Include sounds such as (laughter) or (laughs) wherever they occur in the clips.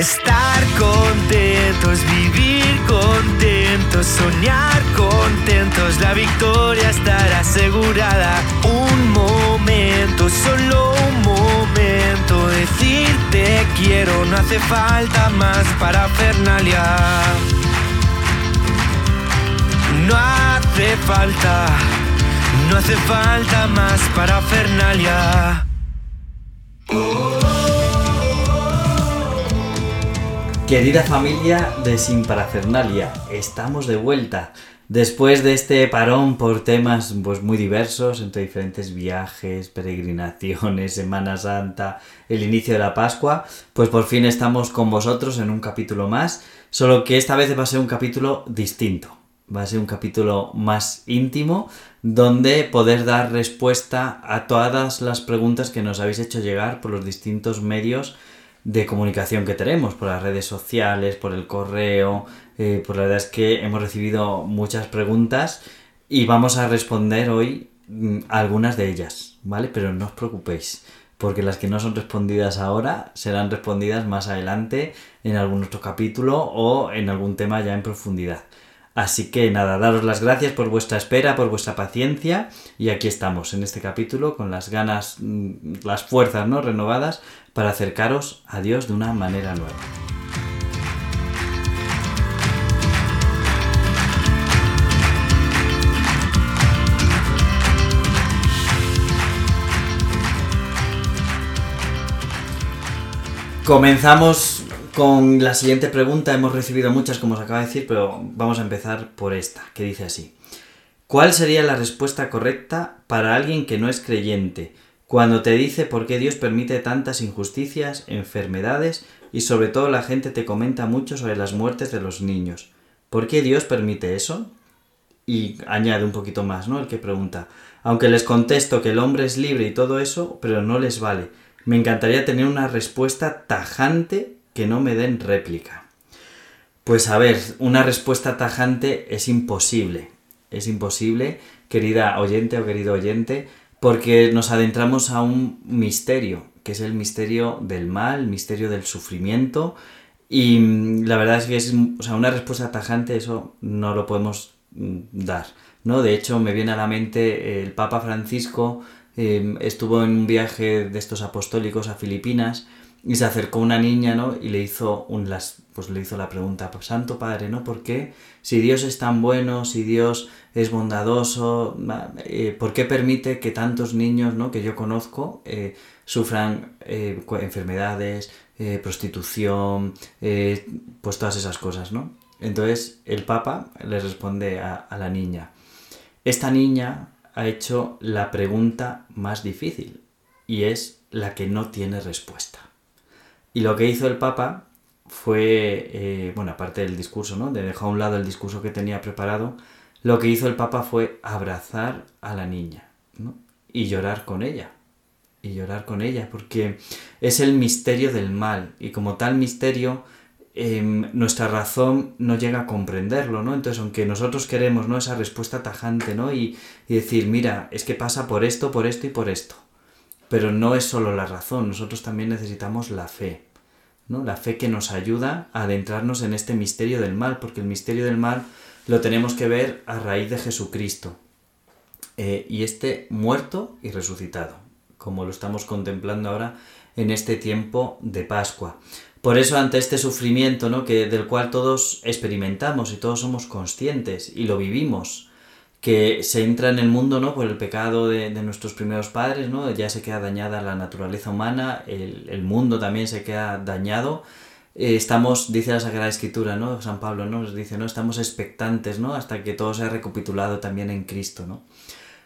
Estar contentos, vivir contentos, soñar contentos, la victoria estará asegurada. Un momento, solo un momento, decirte quiero, no hace falta más para Fernalia. No hace falta, no hace falta más para Fernalia. Querida familia de Sin Parafernalia, estamos de vuelta. Después de este parón por temas pues, muy diversos, entre diferentes viajes, peregrinaciones, (laughs) Semana Santa, el inicio de la Pascua, pues por fin estamos con vosotros en un capítulo más, solo que esta vez va a ser un capítulo distinto. Va a ser un capítulo más íntimo, donde poder dar respuesta a todas las preguntas que nos habéis hecho llegar por los distintos medios de comunicación que tenemos, por las redes sociales, por el correo, eh, pues la verdad es que hemos recibido muchas preguntas y vamos a responder hoy mm, algunas de ellas, ¿vale? Pero no os preocupéis, porque las que no son respondidas ahora serán respondidas más adelante en algún otro capítulo o en algún tema ya en profundidad. Así que nada, daros las gracias por vuestra espera, por vuestra paciencia y aquí estamos en este capítulo con las ganas, mm, las fuerzas ¿no? renovadas para acercaros a Dios de una manera nueva. Comenzamos con la siguiente pregunta. Hemos recibido muchas, como os acaba de decir, pero vamos a empezar por esta, que dice así. ¿Cuál sería la respuesta correcta para alguien que no es creyente? Cuando te dice por qué Dios permite tantas injusticias, enfermedades y sobre todo la gente te comenta mucho sobre las muertes de los niños. ¿Por qué Dios permite eso? Y añade un poquito más, ¿no? El que pregunta. Aunque les contesto que el hombre es libre y todo eso, pero no les vale. Me encantaría tener una respuesta tajante que no me den réplica. Pues a ver, una respuesta tajante es imposible. Es imposible, querida oyente o querido oyente, porque nos adentramos a un misterio, que es el misterio del mal, el misterio del sufrimiento, y mm, la verdad es que es o sea, una respuesta tajante, eso no lo podemos mm, dar. ¿no? De hecho, me viene a la mente el Papa Francisco em, estuvo en un viaje de estos apostólicos a Filipinas y se acercó una niña, ¿no? Y le hizo un las, pues le hizo la pregunta, pues, Santo Padre, ¿no? ¿Por qué? Si Dios es tan bueno, si Dios es bondadoso, eh, ¿por qué permite que tantos niños, ¿no? Que yo conozco eh, sufran eh, enfermedades, prostitución, pues todas esas cosas, ¿no? Entonces el Papa le responde a la niña, esta niña ha hecho la pregunta más difícil y es la que no tiene respuesta. Y lo que hizo el Papa fue, eh, bueno, aparte del discurso, ¿no? De dejar a un lado el discurso que tenía preparado, lo que hizo el Papa fue abrazar a la niña, ¿no? Y llorar con ella. Y llorar con ella, porque es el misterio del mal. Y como tal misterio, em, nuestra razón no llega a comprenderlo, ¿no? Entonces, aunque nosotros queremos, ¿no? Esa respuesta tajante, ¿no? Y, y decir, mira, es que pasa por esto, por esto y por esto. Pero no es solo la razón, nosotros también necesitamos la fe, ¿no? La fe que nos ayuda a adentrarnos en este misterio del mal, porque el misterio del mal lo tenemos que ver a raíz de Jesucristo. Eh, y este muerto y resucitado, como lo estamos contemplando ahora en este tiempo de Pascua. Por eso ante este sufrimiento, ¿no? que del cual todos experimentamos y todos somos conscientes y lo vivimos, que se entra en el mundo ¿no? por el pecado de, nuestros primeros padres, ¿no? ya se queda dañada la naturaleza humana, el, mundo también se queda dañado. Eh, estamos, dice la Sagrada Escritura, ¿no? San Pablo ¿no? nos dice, ¿no? estamos expectantes ¿no? hasta que todo sea recapitulado también en Cristo. ¿no?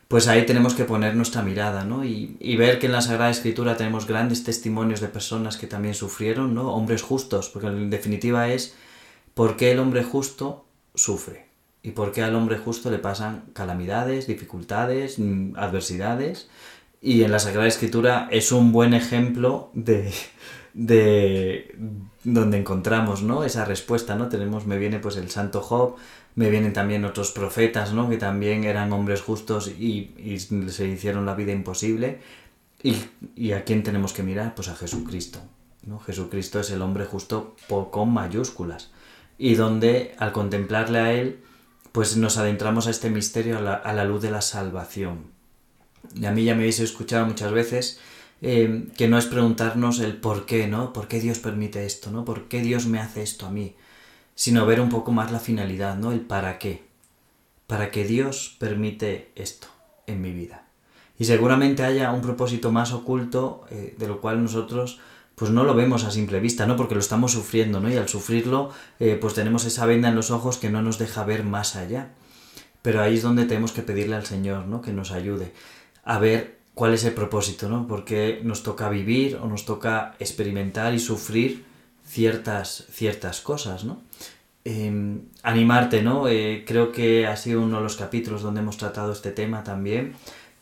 Pues ahí tenemos que poner nuestra mirada ¿no? y, y ver que en la Sagrada Escritura tenemos grandes testimonios de personas que también sufrieron, ¿no? hombres justos, porque en definitiva es por qué el hombre justo sufre y por qué al hombre justo le pasan calamidades, dificultades, mm, adversidades. Y en la Sagrada Escritura es un buen ejemplo de, de donde encontramos ¿no? esa respuesta. ¿no? Tenemos, me viene pues el santo Job, me vienen también otros profetas ¿no? que también eran hombres justos y, se hicieron la vida imposible. ¿Y, ¿Y a quién tenemos que mirar? Pues a Jesucristo. ¿no? Jesucristo es el hombre justo con mayúsculas. Y donde al contemplarle a Él, pues nos adentramos a este misterio a la, a la luz de la salvación. Y a mí ya me habéis escuchado muchas veces eh, que no es preguntarnos el por qué, ¿no? ¿Por qué Dios permite esto, ¿no? ¿Por qué Dios me hace esto a mí? Sino ver un poco más la finalidad, ¿no? El para qué. Para que Dios permite esto en mi vida. Y seguramente haya un propósito más oculto eh, de lo cual nosotros pues no lo vemos a simple vista, ¿no? Porque lo estamos sufriendo, ¿no? Y al sufrirlo, eh, pues tenemos esa venda en los ojos que no nos deja ver más allá. Pero ahí es donde tenemos que pedirle al Señor, ¿no? Que nos ayude a ver cuál es el propósito, ¿no? Porque nos toca vivir o nos toca experimentar y sufrir ciertas, ciertas cosas, ¿no? Em, animarte, ¿no? Eh, creo que ha sido uno de los capítulos donde hemos tratado este tema también,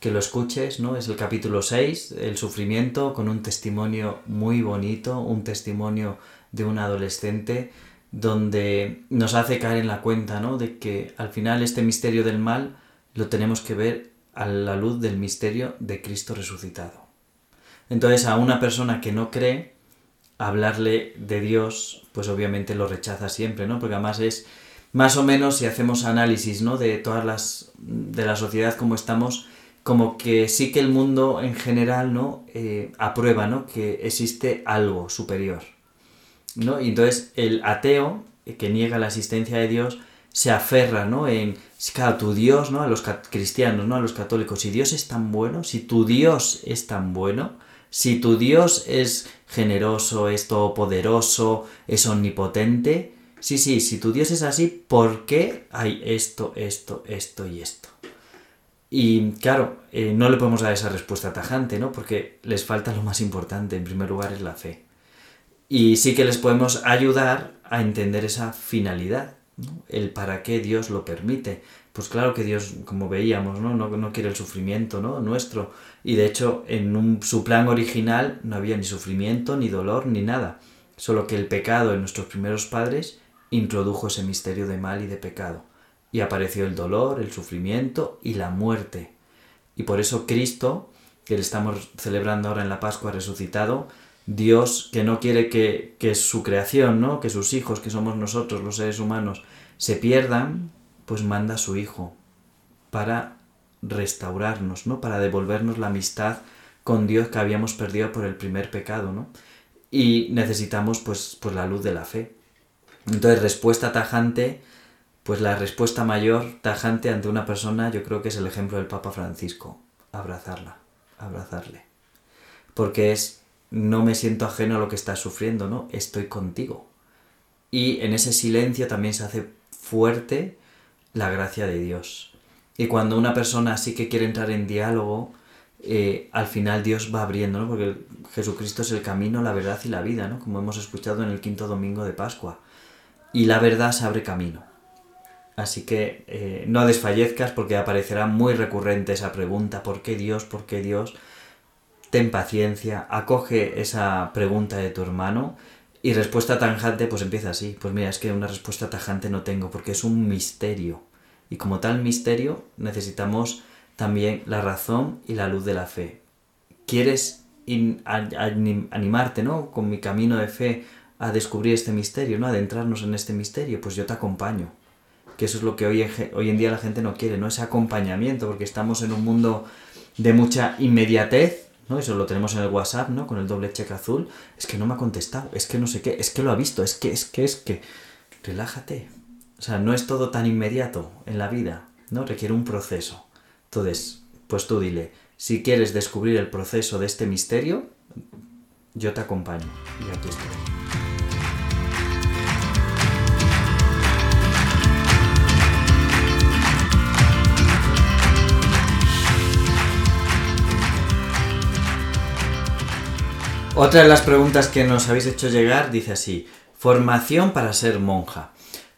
que lo escuches, ¿no? Es el capítulo 6, el sufrimiento, con un testimonio muy bonito, un testimonio de un adolescente, donde nos hace caer en la cuenta, ¿no? De que al final este misterio del mal lo tenemos que ver a la luz del misterio de Cristo resucitado. Entonces a una persona que no cree, hablarle de Dios, pues obviamente lo rechaza siempre, ¿no? Porque además es más o menos si hacemos análisis, ¿no? De todas las de la sociedad como estamos, como que sí que el mundo en general, ¿no? Eh, aprueba, ¿no? Que existe algo superior, ¿no? Y entonces el ateo que niega la existencia de Dios se aferra, ¿no? En claro, tu Dios, ¿no? A los cristianos, ¿no? A los católicos, si Dios es tan bueno, si tu Dios es tan bueno, si tu Dios es generoso, es todopoderoso, es omnipotente, sí, sí, si tu Dios es así, ¿por qué hay esto, esto, esto y esto? Y claro, eh, no le podemos dar esa respuesta tajante, ¿no? Porque les falta lo más importante, en primer lugar, es la fe. Y sí que les podemos ayudar a entender esa finalidad, el para qué Dios lo permite. Pues claro que Dios, como veíamos, ¿no? No, quiere el sufrimiento ¿no? nuestro. Y de hecho, en su plan original no había ni sufrimiento, ni dolor, ni nada. Solo que el pecado en nuestros primeros padres introdujo ese misterio de mal y de pecado. Y apareció el dolor, el sufrimiento y la muerte. Y por eso Cristo, que le estamos celebrando ahora en la Pascua resucitado, Dios que no quiere que, que, su creación, ¿no? que sus hijos, que somos nosotros los seres humanos, se pierdan, pues manda a su Hijo para restaurarnos, ¿no? para devolvernos la amistad con Dios que habíamos perdido por el primer pecado. ¿no? Y necesitamos pues, pues la luz de la fe. Entonces, respuesta tajante, pues la respuesta mayor tajante ante una persona yo creo que es el ejemplo del Papa Francisco, abrazarla, abrazarle. Porque es no me siento ajeno a lo que estás sufriendo, ¿no? Estoy contigo. Y en ese silencio también se hace fuerte la gracia de Dios. Y cuando una persona sí que quiere entrar en diálogo, eh, al final Dios va abriendo, ¿no? Porque Jesucristo es el camino, la verdad y la vida, ¿no? Como hemos escuchado en el quinto domingo de Pascua. Y la verdad se abre camino. Así que eh, no desfallezcas porque aparecerá muy recurrente esa pregunta, ¿por qué Dios? ¿Por qué Dios? ten paciencia, acoge esa pregunta de tu hermano y respuesta tajante pues empieza así. Pues mira, es que una respuesta tajante no tengo porque es un misterio. Y como tal misterio necesitamos también la razón y la luz de la fe. ¿Quieres animarte, ¿no? Con mi camino de fe a descubrir este misterio, ¿no? Adentrarnos en este misterio, pues yo te acompaño. Que eso es lo que hoy, en día la gente no quiere, ¿no? Ese acompañamiento, porque estamos en un mundo de mucha inmediatez ¿no? Eso lo tenemos en el WhatsApp, ¿no? Con el doble cheque azul. Es que no me ha contestado, es que no sé qué, es que lo ha visto, es que, es que, es que. Relájate. O sea, no es todo tan inmediato en la vida, ¿no? Requiere un proceso. Entonces, pues tú dile, si quieres descubrir el proceso de este misterio, yo te acompaño y aquí estoy. Otra de las preguntas que nos habéis hecho llegar dice así, formación para ser monja.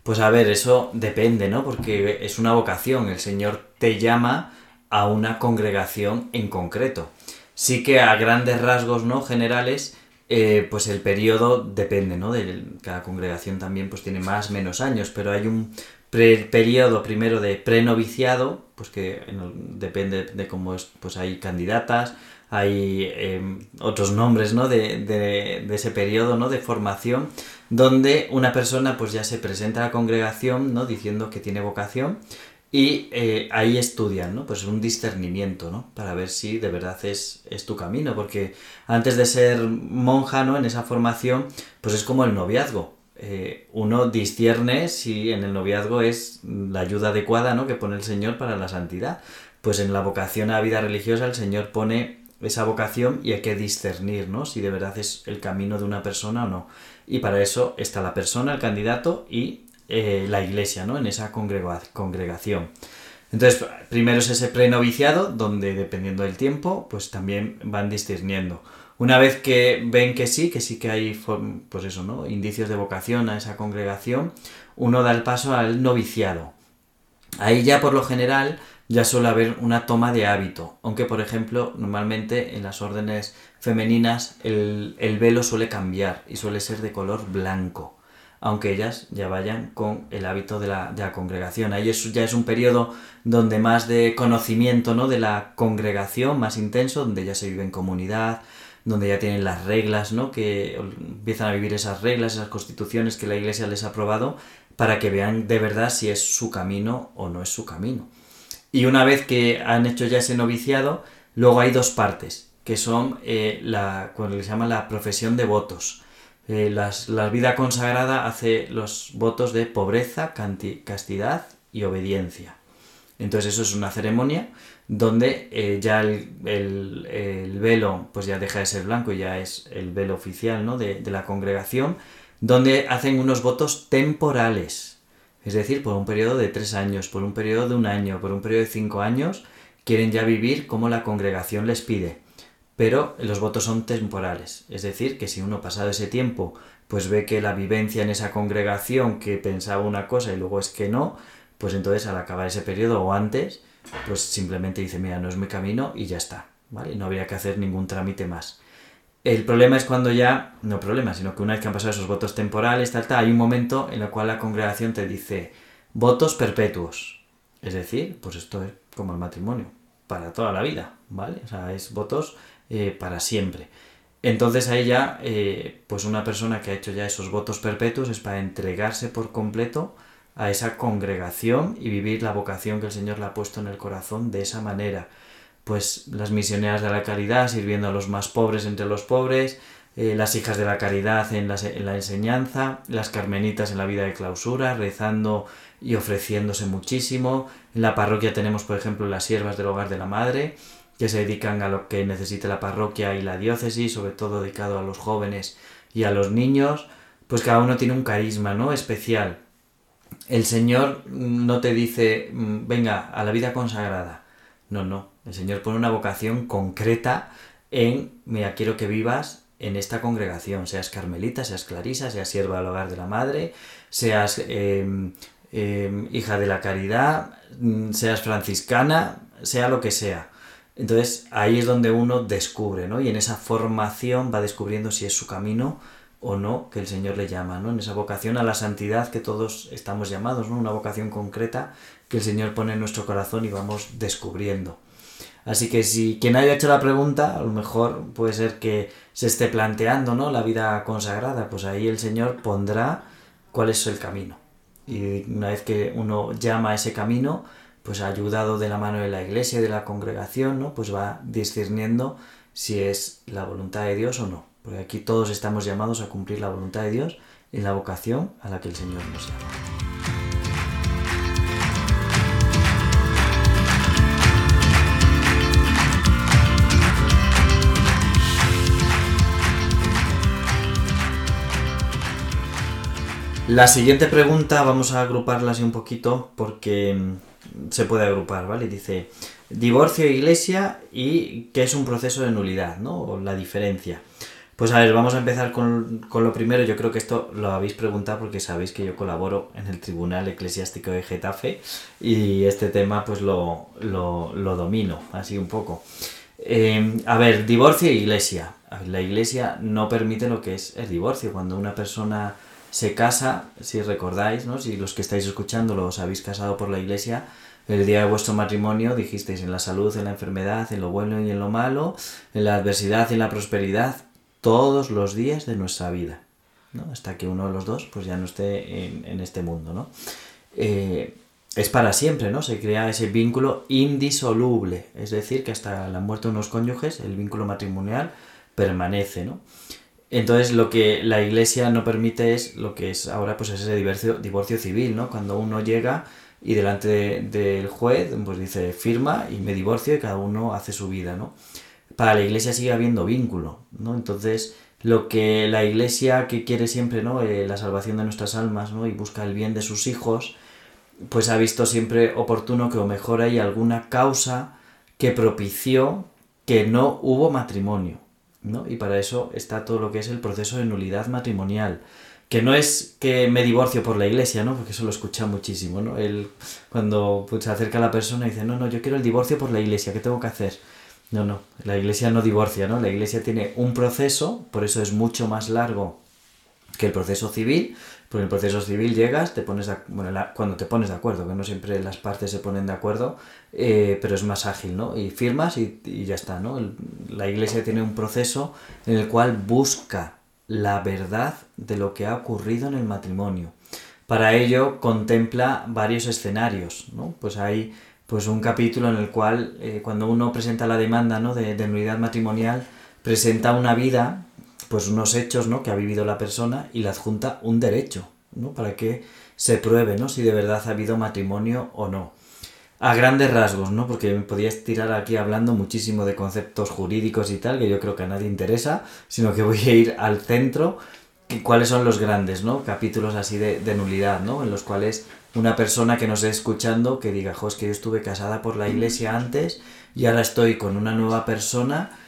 Pues a ver, eso depende, ¿no? Porque es una vocación, el Señor te llama a una congregación en concreto. Sí que a grandes rasgos, ¿no? Generales, eh, pues el periodo depende, ¿no? De cada congregación también pues tiene más, menos años, pero hay un periodo primero de prenoviciado, pues que depende de cómo es, pues hay candidatas, hay em, otros nombres ¿no? de, de, ese periodo ¿no? de formación donde una persona pues ya se presenta a la congregación ¿no? diciendo que tiene vocación y eh, ahí estudian, ¿no? Pues un discernimiento, ¿no? Para ver si de verdad es, es tu camino, porque antes de ser monja, ¿no? En esa formación, pues es como el noviazgo. Eh, uno discierne si en el noviazgo es la ayuda adecuada, ¿no? Que pone el Señor para la santidad. Pues en la vocación a la vida religiosa el Señor pone esa vocación y hay que discernir, ¿no? Si de verdad es el camino de una persona o no. Y para eso está la persona, el candidato y eh, la iglesia, ¿no? En esa congregación. Entonces, primero es ese prenoviciado, donde dependiendo del tiempo, pues también van discerniendo. Una vez que ven que sí, que sí que hay, pues eso, ¿no? Indicios de vocación a esa congregación, uno da el paso al noviciado. Ahí ya por lo general ya suele haber una toma de hábito, aunque por ejemplo normalmente en las órdenes femeninas el, el velo suele cambiar y suele ser de color blanco aunque ellas ya vayan con el hábito de la, congregación. Ahí ya es un periodo donde más de conocimiento ¿no? de la congregación, más intenso, donde ya se vive en comunidad, donde ya tienen las reglas, ¿no? que empiezan a vivir esas reglas, esas constituciones que la iglesia les ha aprobado, para que vean de verdad si es su camino o no es su camino. Y una vez que han hecho ya ese noviciado, luego hay dos partes, que son eh, la, cuando se llama la profesión de votos eh, la vida consagrada hace los votos de pobreza, castidad y obediencia. Entonces eso es una ceremonia donde eh, ya el, velo pues ya deja de ser blanco y ya es el velo oficial ¿no? de, de la congregación, donde hacen unos votos temporales, es decir, por un periodo de tres años, por un periodo de un año, por un periodo de cinco años, quieren ya vivir como la congregación les pide pero los votos son temporales. Es decir, que si uno pasado ese tiempo pues ve que la vivencia en esa congregación que pensaba una cosa y luego es que no, pues entonces al acabar ese periodo o antes, pues simplemente dice, mira, no es mi camino y ya está, ¿vale? No habría que hacer ningún trámite más. El problema es cuando ya, no problema, sino que una vez que han pasado esos votos temporales, tal, tal, hay un momento en el cual la congregación te dice votos perpetuos. Es decir, pues esto es como el matrimonio, para toda la vida, ¿vale? O sea, es votos eh, para siempre. Entonces a ella, eh, pues una persona que ha hecho ya esos votos perpetuos es para entregarse por completo a esa congregación y vivir la vocación que el Señor le ha puesto en el corazón de esa manera. Pues las misioneras de la caridad sirviendo a los más pobres entre los pobres, eh, las hijas de la caridad en la, en la, enseñanza, las carmenitas en la vida de clausura, rezando y ofreciéndose muchísimo. En la parroquia tenemos, por ejemplo, las siervas del hogar de la madre, que se dedican a lo que necesite la parroquia y la diócesis, sobre todo dedicado a los jóvenes y a los niños, pues cada uno tiene un carisma, ¿no? Especial. El Señor no te dice, mm, venga, a la vida consagrada. No, no. El Señor pone una vocación concreta en, mira, quiero que vivas en esta congregación, seas carmelita, seas clarisa, seas sierva del hogar de la madre, seas em, em, hija de la caridad, mm, seas franciscana, sea lo que sea. Entonces ahí es donde uno descubre, ¿no? Y en esa formación va descubriendo si es su camino o no que el Señor le llama, ¿no? En esa vocación a la santidad que todos estamos llamados, ¿no? Una vocación concreta que el Señor pone en nuestro corazón y vamos descubriendo. Así que si quien haya hecho la pregunta, a lo mejor puede ser que se esté planteando, ¿no? La vida consagrada, pues ahí el Señor pondrá cuál es el camino. Y una vez que uno llama a ese camino, pues ayudado de la mano de la iglesia y de la congregación, ¿no? Pues va discerniendo si es la voluntad de Dios o no. Porque aquí todos estamos llamados a cumplir la voluntad de Dios en la vocación a la que el Señor nos llama. La siguiente pregunta vamos a agruparla así un poquito porque se puede agrupar, ¿vale? Dice divorcio iglesia y qué es un proceso de nulidad, ¿no? O la diferencia. Pues a ver, vamos a empezar con, lo primero. Yo creo que esto lo habéis preguntado porque sabéis que yo colaboro en el Tribunal Eclesiástico de Getafe y este tema pues lo, domino así un poco. Eh, a ver, divorcio e iglesia. La iglesia no permite lo que es el divorcio. Cuando una persona se casa, si recordáis, ¿no? si los que estáis escuchando los habéis casado por la iglesia, El día de vuestro matrimonio dijisteis en la salud, en la enfermedad, en lo bueno y en lo malo, en la adversidad y en la prosperidad, todos los días de nuestra vida, ¿no? Hasta que uno de los dos pues ya no esté en, este mundo, ¿no? Eh, es para siempre, ¿no? Se crea ese vínculo indisoluble, es decir, que hasta la muerte de unos cónyuges el vínculo matrimonial permanece, ¿no? Entonces lo que la iglesia no permite es lo que es ahora pues ese divorcio, civil, ¿no? Cuando uno llega y delante del juez pues dice firma y me divorcio y cada uno hace su vida, ¿no? Para la iglesia sigue habiendo vínculo, ¿no? Entonces lo que la iglesia que quiere siempre, ¿no? Eh, la salvación de nuestras almas, ¿no? Y busca el bien de sus hijos, pues ha visto siempre oportuno que o mejor hay alguna causa que propició que no hubo matrimonio, ¿no? Y para eso está todo lo que es el proceso de nulidad matrimonial, que no es que me divorcio por la iglesia, ¿no? Porque eso lo escucha muchísimo, ¿no? Él, cuando pues, se acerca a la persona y dice, no, no, yo quiero el divorcio por la iglesia, ¿qué tengo que hacer? No, no, la iglesia no divorcia, ¿no? La iglesia tiene un proceso, por eso es mucho más largo que el proceso civil, porque en el proceso civil llegas, te pones bueno, cuando te pones de acuerdo, que no siempre las partes se ponen de acuerdo, eh, pero es más ágil, ¿no? Y firmas y, ya está, ¿no? la iglesia tiene un proceso en el cual busca la verdad de lo que ha ocurrido en el matrimonio. Para ello contempla varios escenarios, ¿no? Pues hay pues un capítulo en el cual eh, cuando uno presenta la demanda ¿no? de, de nulidad matrimonial, presenta una vida pues unos hechos ¿no? que ha vivido la persona y le adjunta un derecho, ¿no? Para que se pruebe, ¿no? Si de verdad ha habido matrimonio o no. A grandes rasgos, ¿no? Porque me podía estirar aquí hablando muchísimo de conceptos jurídicos y tal, que yo creo que a nadie interesa, sino que voy a ir al centro, cuáles son los grandes, ¿no? Capítulos así de, de nulidad, ¿no? En los cuales una persona que nos esté escuchando que diga, jo, es que yo estuve casada por la iglesia antes y ahora estoy con una nueva persona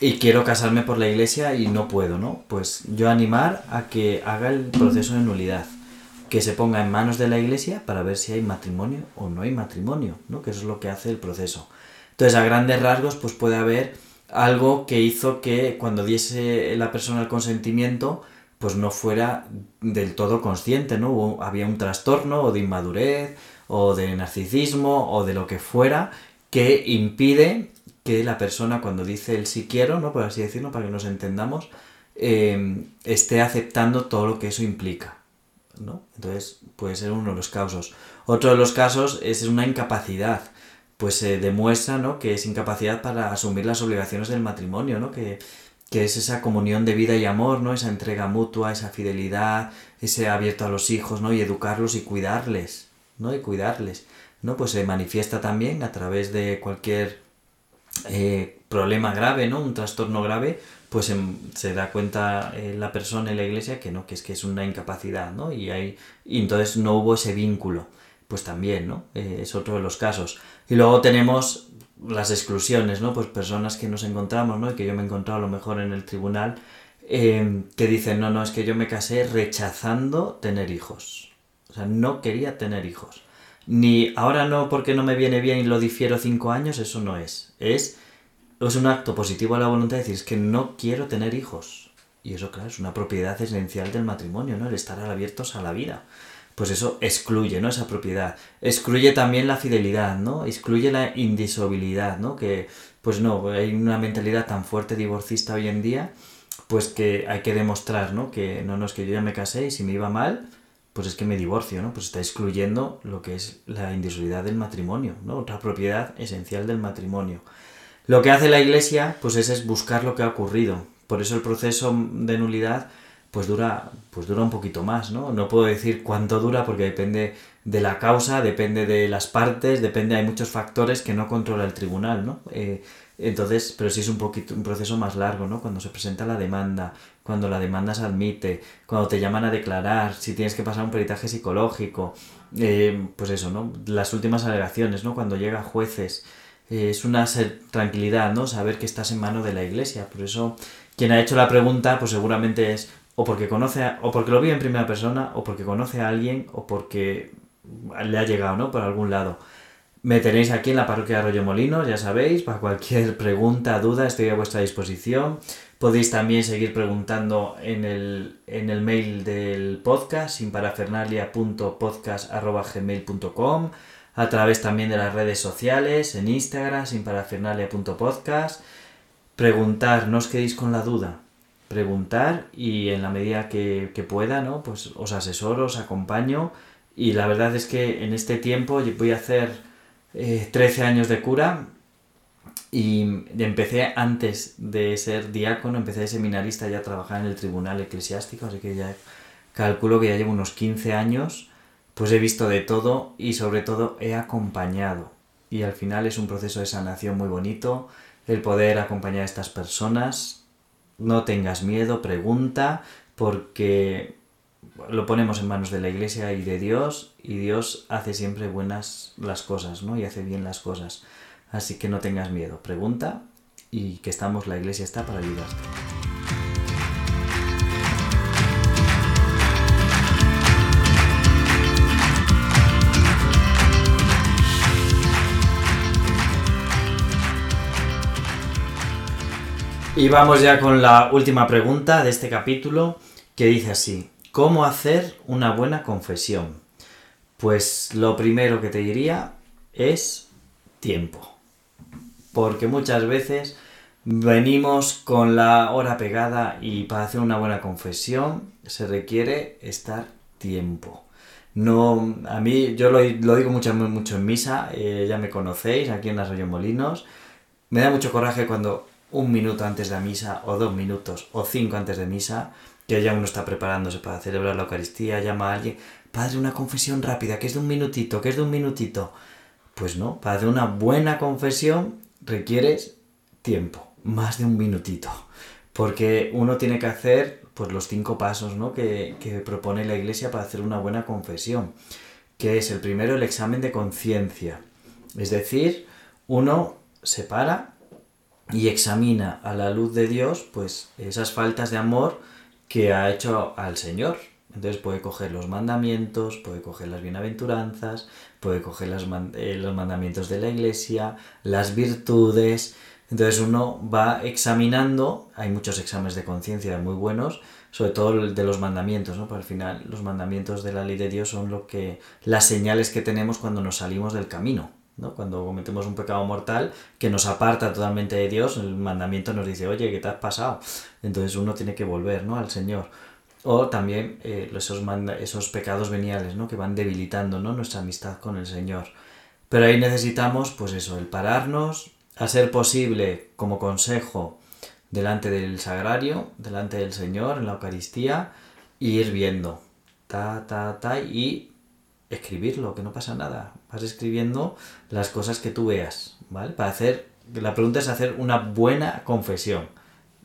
y quiero casarme por la iglesia y no puedo, ¿no? Pues yo animar a que haga el proceso de nulidad, que se ponga en manos de la iglesia para ver si hay matrimonio o no hay matrimonio, ¿no? Que eso es lo que hace el proceso. Entonces, a grandes rasgos, pues puede haber algo que hizo que cuando diese la persona el consentimiento, pues no fuera del todo consciente, ¿no? había un trastorno o de inmadurez o de narcisismo o de lo que fuera que impide que la persona cuando dice el sí quiero, ¿no? Por así decirlo, para que nos entendamos, eh, esté aceptando todo lo que eso implica. ¿no? Entonces puede ser uno de los casos. Otro de los casos es una incapacidad. Pues se demuestra ¿no? que es incapacidad para asumir las obligaciones del matrimonio, ¿no? que, que es esa comunión de vida y amor, ¿no? esa entrega mutua, esa fidelidad, ese abierto a los hijos, ¿no? y educarlos y cuidarles, ¿no? y cuidarles. ¿no? Pues se manifiesta también a través de cualquier eh, problema grave, ¿no? Un trastorno grave, pues em, se da cuenta eh, la persona en la iglesia que no, que es que es una incapacidad, ¿no? Y, hay, y entonces no hubo ese vínculo, pues también, ¿no? Eh, es otro de los casos. Y luego tenemos las exclusiones, ¿no? Pues personas que nos encontramos, ¿no? Y que yo me he encontrado a lo mejor en el tribunal, em, que dicen, no, no, es que yo me casé rechazando tener hijos. O sea, no quería tener hijos ni ahora no porque no me viene bien y lo difiero cinco años, eso no es. Es, es un acto positivo a la voluntad de decir, es que no quiero tener hijos. Y eso, claro, es una propiedad esencial del matrimonio, ¿no? El estar abiertos a la vida. Pues eso excluye, ¿no? Esa propiedad. Excluye también la fidelidad, ¿no? Excluye la indisolubilidad, ¿no? Que, pues no, hay una mentalidad tan fuerte divorcista hoy en día, pues que hay que demostrar, ¿no? Que no, no es que yo ya me casé y si me iba mal, pues es que me divorcio, ¿no? Pues está excluyendo lo que es la indisolubilidad del matrimonio, ¿no? Otra propiedad esencial del matrimonio. Lo que hace la iglesia, pues es, es buscar lo que ha ocurrido. Por eso el proceso de nulidad, pues dura, pues dura un poquito más, ¿no? No puedo decir cuánto dura porque depende de la causa, depende de las partes, depende, hay muchos factores que no controla el tribunal, ¿no? Eh, entonces, pero sí es un poquito, un proceso más largo, ¿no? Cuando se presenta la demanda, cuando la demanda se admite, cuando te llaman a declarar, si tienes que pasar un peritaje psicológico, eh, pues eso, ¿no? Las últimas alegaciones, ¿no? Cuando llega a jueces, eh, es una tranquilidad, ¿no? Saber que estás en mano de la iglesia. Por eso, quien ha hecho la pregunta, pues seguramente es o porque conoce, o porque lo vive en primera persona, o porque conoce a alguien, o porque le ha llegado, ¿no? Por algún lado. Me tenéis aquí en la parroquia de Arroyo Molinos, ya sabéis, para cualquier pregunta, duda, estoy a vuestra disposición. Podéis también seguir preguntando en el, en el mail del podcast, sinparafernalia.podcast.gmail.com. a través también de las redes sociales, en Instagram, sinparafernalia.podcast. Preguntar, no os quedéis con la duda. Preguntar y en la medida que, pueda, ¿no? Pues os asesoro, os acompaño. Y la verdad es que en este tiempo voy a hacer 13 eh, años de cura y empecé antes de ser diácono, empecé de seminarista ya a trabajar en el tribunal eclesiástico, así que ya calculo que ya llevo unos 15 años, pues he visto de todo y sobre todo he acompañado. Y al final es un proceso de sanación muy bonito el poder acompañar a estas personas. No tengas miedo, pregunta, porque lo ponemos en manos de la iglesia y de Dios, y Dios hace siempre buenas las cosas, ¿no? Y hace bien las cosas. Así que no tengas miedo, pregunta y que estamos, la iglesia está para ayudarte. Y vamos ya con la última pregunta de este capítulo que dice así, ¿cómo hacer una buena confesión? Pues lo primero que te diría es tiempo porque muchas veces venimos con la hora pegada y para hacer una buena confesión se requiere estar tiempo. No, a mí, yo lo, digo mucho, mucho en misa, eh, ya me conocéis aquí en Arroyo Molinos. Me da mucho coraje cuando un minuto antes de la misa, o dos minutos, o cinco antes de misa, que ya uno está preparándose para celebrar la Eucaristía, llama a alguien, padre, una confesión rápida, que es de un minutito, que es de un minutito. Pues no, para hacer una buena confesión requieres tiempo, más de un minutito, porque uno tiene que hacer pues, los cinco pasos ¿no? que, que propone la Iglesia para hacer una buena confesión, que es el primero el examen de conciencia, es decir, uno se para y examina a la luz de Dios pues esas faltas de amor que ha hecho al Señor. Entonces puede coger los mandamientos, puede coger las bienaventuranzas, puede coger eh, los mandamientos de la iglesia, las virtudes. Entonces uno va examinando, hay muchos exámenes de conciencia muy buenos, sobre todo el de los mandamientos, ¿no? Porque al final los mandamientos de la ley de Dios son lo que las señales que tenemos cuando nos salimos del camino, ¿no? Cuando cometemos un pecado mortal que nos aparta totalmente de Dios, el mandamiento nos dice, "Oye, ¿qué te has pasado?" Entonces uno tiene que volver, ¿no? al Señor o también eh, esos, esos pecados veniales, ¿no? Que van debilitando, ¿no? Nuestra amistad con el Señor. Pero ahí necesitamos, pues eso, el pararnos, a ser posible, como consejo, delante del sagrario, delante del Señor, en la Eucaristía, ir viendo, ta, ta, ta, y escribirlo, que no pasa nada. Vas escribiendo las cosas que tú veas, ¿vale? Para hacer, la pregunta es hacer una buena confesión.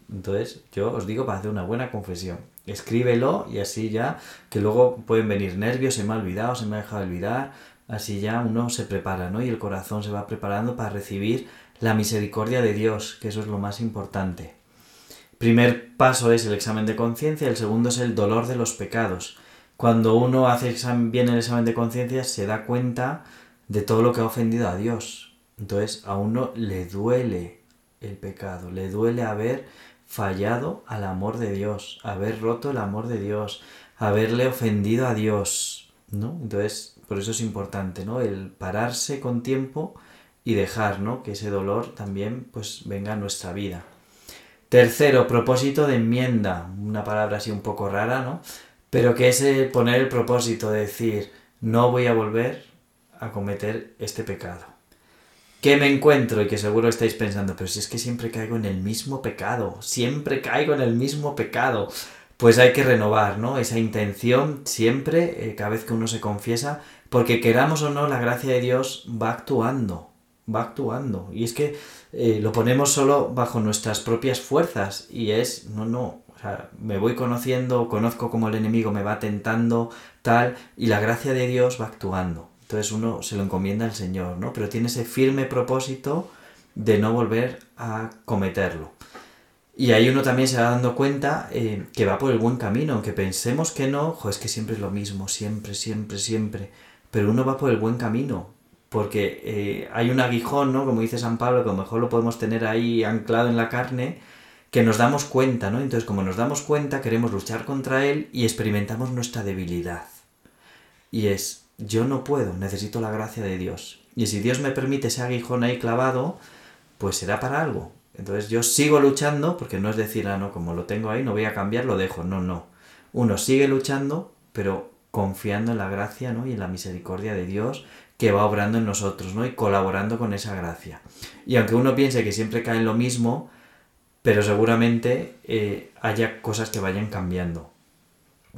Entonces, yo os digo para hacer una buena confesión escríbelo y así ya, que luego pueden venir nervios, se me ha olvidado, se me ha dejado olvidar, así ya uno se prepara, ¿no? Y el corazón se va preparando para recibir la misericordia de Dios, que eso es lo más importante. Primer paso es el examen de conciencia, el segundo es el dolor de los pecados. Cuando uno hace bien el examen de conciencia se da cuenta de todo lo que ha ofendido a Dios. Entonces a uno le duele el pecado, le duele haber fallado al amor de Dios, haber roto el amor de Dios, haberle ofendido a Dios, ¿no? Entonces, por eso es importante, ¿no? El pararse con tiempo y dejar, ¿no? Que ese dolor también, pues, venga a nuestra vida. Tercero, propósito de enmienda, una palabra así un poco rara, ¿no? Pero que es poner el propósito de decir, no voy a volver a cometer este pecado que me encuentro y que seguro estáis pensando, pero si es que siempre caigo en el mismo pecado, siempre caigo en el mismo pecado, pues hay que renovar, ¿no? Esa intención siempre, eh, cada vez que uno se confiesa, porque queramos o no, la gracia de Dios va actuando, va actuando. Y es que eh, lo ponemos solo bajo nuestras propias fuerzas y es, no, no, o sea, me voy conociendo, conozco cómo el enemigo me va tentando, tal, y la gracia de Dios va actuando. Entonces uno se lo encomienda al Señor, ¿no? Pero tiene ese firme propósito de no volver a cometerlo. Y ahí uno también se va dando cuenta eh, que va por el buen camino, aunque pensemos que no, jo, es que siempre es lo mismo, siempre, siempre, siempre. Pero uno va por el buen camino, porque eh, hay un aguijón, ¿no? Como dice San Pablo, que a lo mejor lo podemos tener ahí anclado en la carne, que nos damos cuenta, ¿no? Entonces, como nos damos cuenta, queremos luchar contra él y experimentamos nuestra debilidad. Y es, yo no puedo, necesito la gracia de Dios. Y si Dios me permite ese aguijón ahí clavado, pues será para algo. Entonces yo sigo luchando, porque no es decir, ah, no, como lo tengo ahí, no voy a cambiar, lo dejo. No, no. Uno sigue luchando, pero confiando en la gracia ¿no? y en la misericordia de Dios que va obrando en nosotros ¿no? y colaborando con esa gracia. Y aunque uno piense que siempre cae en lo mismo, pero seguramente eh, haya cosas que vayan cambiando.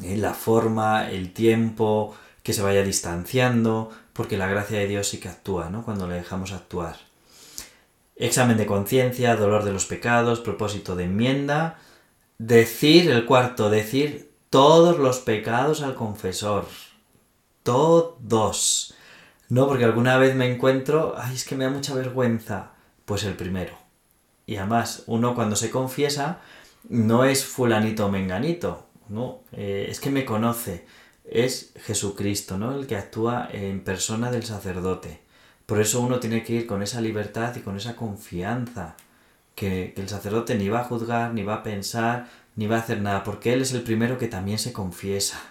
¿Eh? La forma, el tiempo, que se vaya distanciando, porque la gracia de Dios sí que actúa, ¿no? Cuando le dejamos actuar. Examen de conciencia, dolor de los pecados, propósito de enmienda. Decir, el cuarto, decir todos los pecados al confesor. Todos. No, porque alguna vez me encuentro, ay, es que me da mucha vergüenza. Pues el primero. Y además, uno cuando se confiesa, no es fulanito o menganito, no, eh, es que me conoce, es Jesucristo, ¿no? El que actúa en persona del sacerdote. Por eso uno tiene que ir con esa libertad y con esa confianza, que, el sacerdote ni va a juzgar, ni va a pensar, ni va a hacer nada, porque Él es el primero que también se confiesa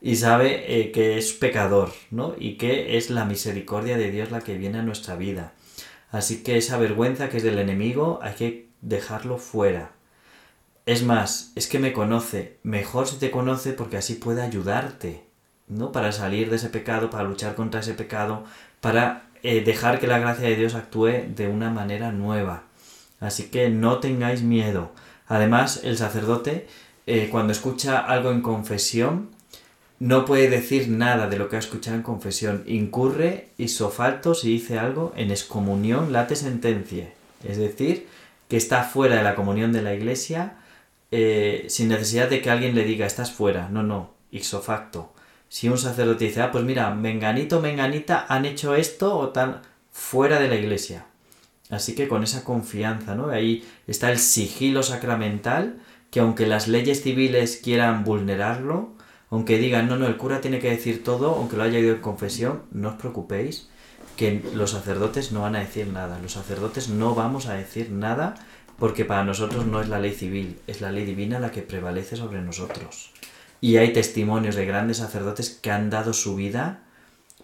y sabe eh, que es pecador, ¿no? Y que es la misericordia de Dios la que viene a nuestra vida. Así que esa vergüenza que es del enemigo hay que dejarlo fuera. Es más, es que me conoce, mejor si te conoce porque así puede ayudarte, ¿no? Para salir de ese pecado, para luchar contra ese pecado, para eh, dejar que la gracia de Dios actúe de una manera nueva. Así que no tengáis miedo. Además, el sacerdote, eh, cuando escucha algo en confesión, no puede decir nada de lo que ha escuchado en confesión. Incurre isofalto si dice algo en excomunión late sentencia. Es decir, que está fuera de la comunión de la iglesia eh, sin necesidad de que alguien le diga estás fuera. No, no, isofacto. Si un sacerdote dice, ah, pues mira, menganito, menganita han hecho esto o tal, fuera de la iglesia. Así que con esa confianza, ¿no? Ahí está el sigilo sacramental, que aunque las leyes civiles quieran vulnerarlo, aunque digan, no, no, el cura tiene que decir todo, aunque lo haya ido en confesión, no os preocupéis, que los sacerdotes no van a decir nada. Los sacerdotes no vamos a decir nada porque para nosotros no es la ley civil, es la ley divina la que prevalece sobre nosotros. Y hay testimonios de grandes sacerdotes que han dado su vida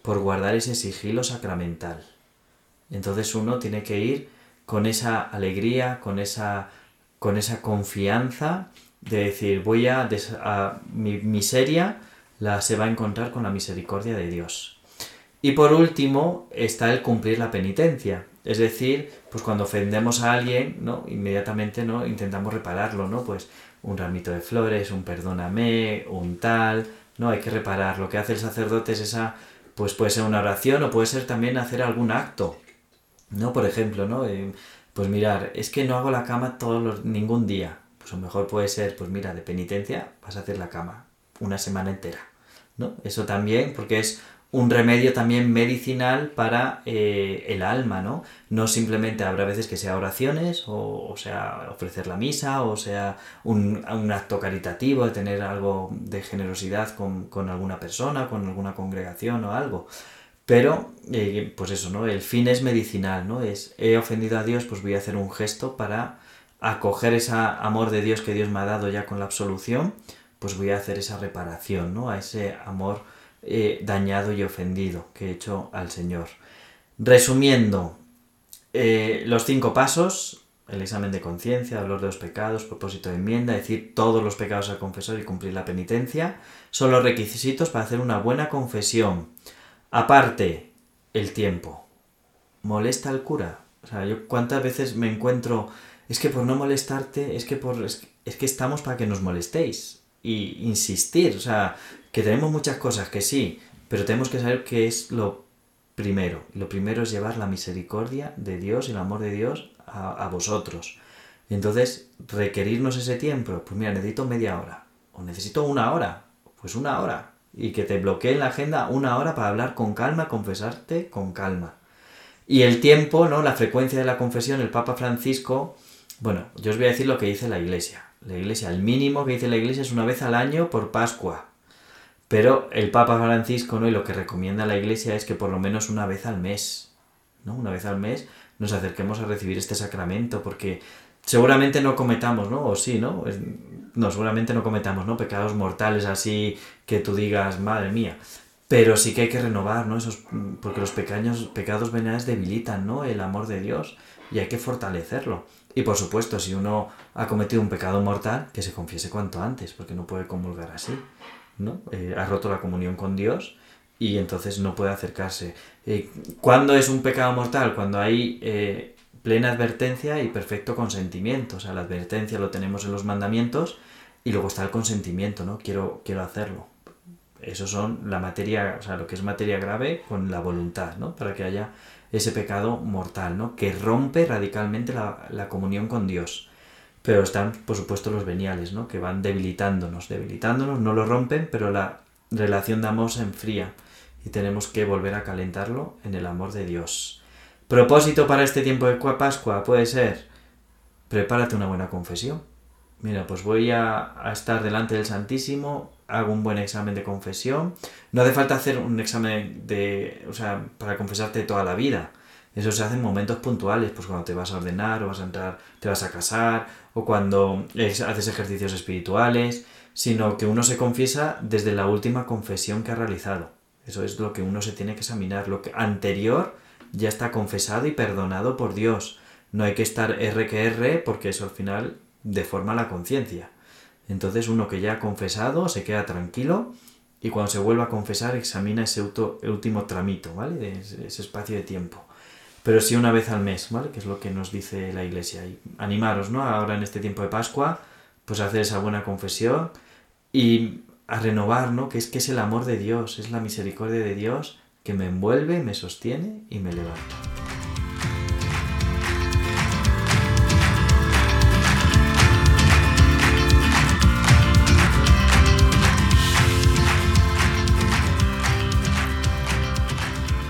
por guardar ese sigilo sacramental. Entonces uno tiene que ir con esa alegría, con esa, con esa confianza de decir, voy a, mi miseria la se va a encontrar con la misericordia de Dios. Y por último está el cumplir la penitencia. Es decir, pues cuando ofendemos a alguien, ¿no? Inmediatamente, ¿no? Intentamos repararlo, ¿no? Pues un ramito de flores, un perdóname, un tal, ¿no? Hay que reparar. Lo que hace el sacerdote es esa, pues puede ser una oración o puede ser también hacer algún acto, ¿no? Por ejemplo, ¿no? Eh, pues mirar, es que no hago la cama todos los, ningún día. Pues a lo mejor puede ser, pues mira, de penitencia vas a hacer la cama una semana entera, ¿no? Eso también, porque es un remedio también medicinal para eh, el alma, ¿no? No simplemente habrá veces que sea oraciones, o, sea ofrecer la misa, o sea un, acto caritativo, de tener algo de generosidad con, alguna persona, con alguna congregación o algo. Pero, eh, pues eso, ¿no? El fin es medicinal, ¿no? Es, he ofendido a Dios, pues voy a hacer un gesto para acoger ese amor de Dios que Dios me ha dado ya con la absolución, pues voy a hacer esa reparación, ¿no? A ese amor eh, dañado y ofendido que he hecho al Señor. Resumiendo, eh, los cinco pasos, el examen de conciencia, dolor de los pecados, propósito de enmienda, decir todos los pecados al confesor y cumplir la penitencia, son los requisitos para hacer una buena confesión. Aparte, el tiempo. ¿Molesta al cura? O sea, yo cuántas veces me encuentro, es que por no molestarte, es que por es que estamos para que nos molestéis y insistir, o sea, que tenemos muchas cosas que sí, pero tenemos que saber qué es lo primero. Lo primero es llevar la misericordia de Dios y el amor de Dios a, vosotros. Entonces, requerirnos ese tiempo, pues mira, necesito media hora, o necesito una hora, pues una hora, y que te bloquee en la agenda una hora para hablar con calma, confesarte con calma. Y el tiempo, ¿no? La frecuencia de la confesión, el Papa Francisco, bueno, yo os voy a decir lo que dice la Iglesia. La Iglesia, el mínimo que dice la Iglesia es una vez al año por Pascua. Pero el Papa Francisco, ¿no? Y lo que recomienda la Iglesia es que por lo menos una vez al mes, ¿no? Una vez al mes nos acerquemos a recibir este sacramento, porque seguramente no cometamos, ¿no? O sí, ¿no? No, seguramente no cometamos, ¿no? Pecados mortales así que tú digas, madre mía. pero sí que hay que renovar, ¿no? Esos, porque los pequeños, pecados veniales debilitan, ¿no? El amor de Dios y hay que fortalecerlo. Y por supuesto, si uno ha cometido un pecado mortal, que se confiese cuanto antes, porque no puede comulgar así, ¿no? Eh, ha roto la comunión con Dios y entonces no puede acercarse. Eh, ¿Cuándo es un pecado mortal? Cuando hay eh, plena advertencia y perfecto consentimiento. O sea, la advertencia lo tenemos en los mandamientos y luego está el consentimiento, ¿no? Quiero, quiero hacerlo. Eso son la materia, o sea, lo que es materia grave con la voluntad, ¿no? Para que haya ese pecado mortal, ¿no? Que rompe radicalmente la, comunión con Dios. Pero están, por supuesto, los veniales, ¿no? Que van debilitándonos, debilitándonos, no lo rompen, pero la relación de amor se enfría y tenemos que volver a calentarlo en el amor de Dios. Propósito para este tiempo de Pascua puede ser, prepárate una buena confesión. Mira, pues voy a, a estar delante del Santísimo hago un buen examen de confesión. No hace falta hacer un examen de, o sea, para confesarte toda la vida. Eso se hace en momentos puntuales, pues cuando te vas a ordenar o vas a entrar, te vas a casar o cuando haces ejercicios espirituales, sino que uno se confiesa desde la última confesión que ha realizado. Eso es lo que uno se tiene que examinar. Lo que anterior ya está confesado y perdonado por Dios. No hay que estar R que R porque eso al final deforma la conciencia. Entonces uno que ya ha confesado se queda tranquilo y cuando se vuelva a confesar examina ese último tramito, ¿vale? Ese, espacio de tiempo. Pero sí una vez al mes, ¿vale? Que es lo que nos dice la iglesia. Animaros, ¿no? Ahora en este tiempo de Pascua, pues a hacer esa buena confesión y a renovar, ¿no? Que es que es el amor de Dios, es la misericordia de Dios que me envuelve, me sostiene y me levanta.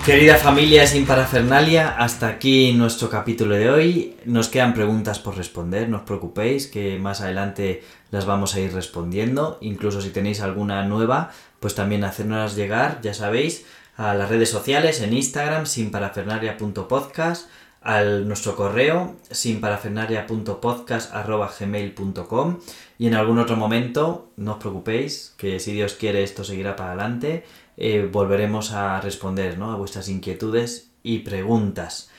Querida familia sin parafernalia, hasta aquí nuestro capítulo de hoy. Nos quedan preguntas por responder, no os preocupéis, que más adelante las vamos a ir respondiendo. Incluso si tenéis alguna nueva, pues también hacernos llegar, ya sabéis, a las redes sociales, en Instagram, sinparafernalia.podcast, a nuestro correo, sinparafernalia.podcast.gmail.com y en algún otro momento, no os preocupéis, que si Dios quiere esto seguirá para adelante eh, volveremos a responder a vuestras inquietudes y preguntas.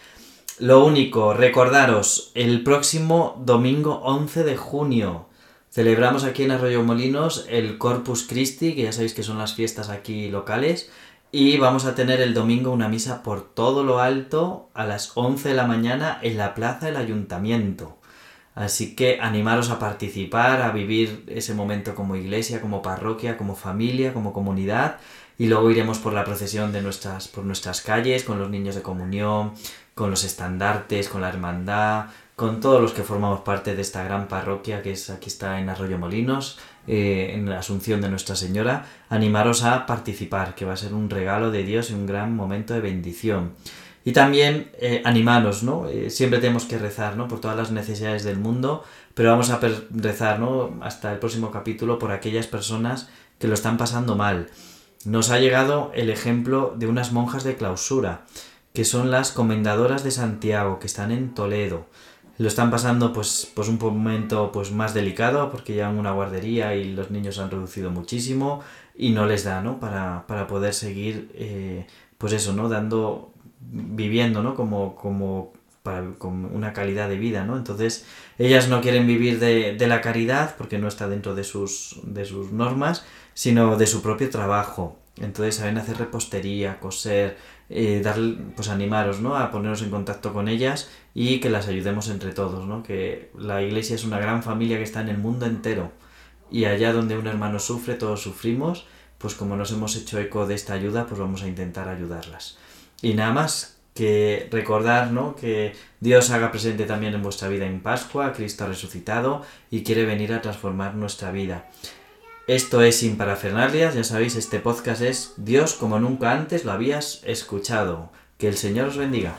Lo único, recordaros, el próximo domingo 11 de junio celebramos aquí en Arroyo Molinos el Corpus Christi, que ya sabéis que son las fiestas aquí locales, y vamos a tener el domingo una misa por todo lo alto a las 11 de la mañana en la plaza del ayuntamiento. Así que animaros a participar, a vivir ese momento como iglesia, como parroquia, como familia, como comunidad y luego iremos por la procesión de nuestras, por nuestras calles, con los niños de comunión, con los estandartes, con la hermandad, con todos los que formamos parte de esta gran parroquia que es aquí está en Arroyo Molinos, eh, en la Asunción de Nuestra Señora, animaros a participar, que va a ser un regalo de Dios y un gran momento de bendición. Y también eh, animaros, ¿no? Eh, siempre tenemos que rezar, ¿no? Por todas las necesidades del mundo, pero vamos a rezar, ¿no? Hasta el próximo capítulo por aquellas personas que lo están pasando mal nos ha llegado el ejemplo de unas monjas de clausura, que son las comendadoras de Santiago, que están en Toledo. Lo están pasando pues, pues un momento pues más delicado porque llevan una guardería y los niños han reducido muchísimo y no les da, ¿no? Para, para poder seguir, eh, pues eso, ¿no? Dando, viviendo, ¿no? Como, como con una calidad de vida, ¿no? Entonces, ellas no quieren vivir de, de la caridad porque no está dentro de sus, de sus normas sino de su propio trabajo. Entonces saben hacer repostería, coser, eh, dar, pues animaros, ¿no? A poneros en contacto con ellas y que las ayudemos entre todos, ¿no? Que la iglesia es una gran familia que está en el mundo entero y allá donde un hermano sufre, todos sufrimos, pues como nos hemos hecho eco de esta ayuda, pues vamos a intentar ayudarlas. Y nada más, que recordar, ¿no? Que Dios haga presente también en vuestra vida en Pascua, Cristo ha resucitado y quiere venir a transformar nuestra vida. Esto es Sin Parafernalias, ya sabéis, este podcast es Dios como nunca antes lo habías escuchado. Que el Señor os bendiga.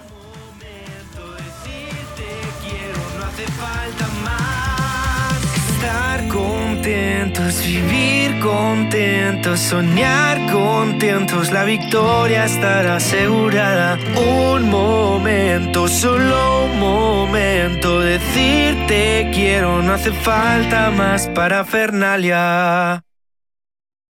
Contentos, vivir contentos, soñar contentos, la victoria estará asegurada. Un momento, solo un momento, decirte quiero, no hace falta más para Fernalia.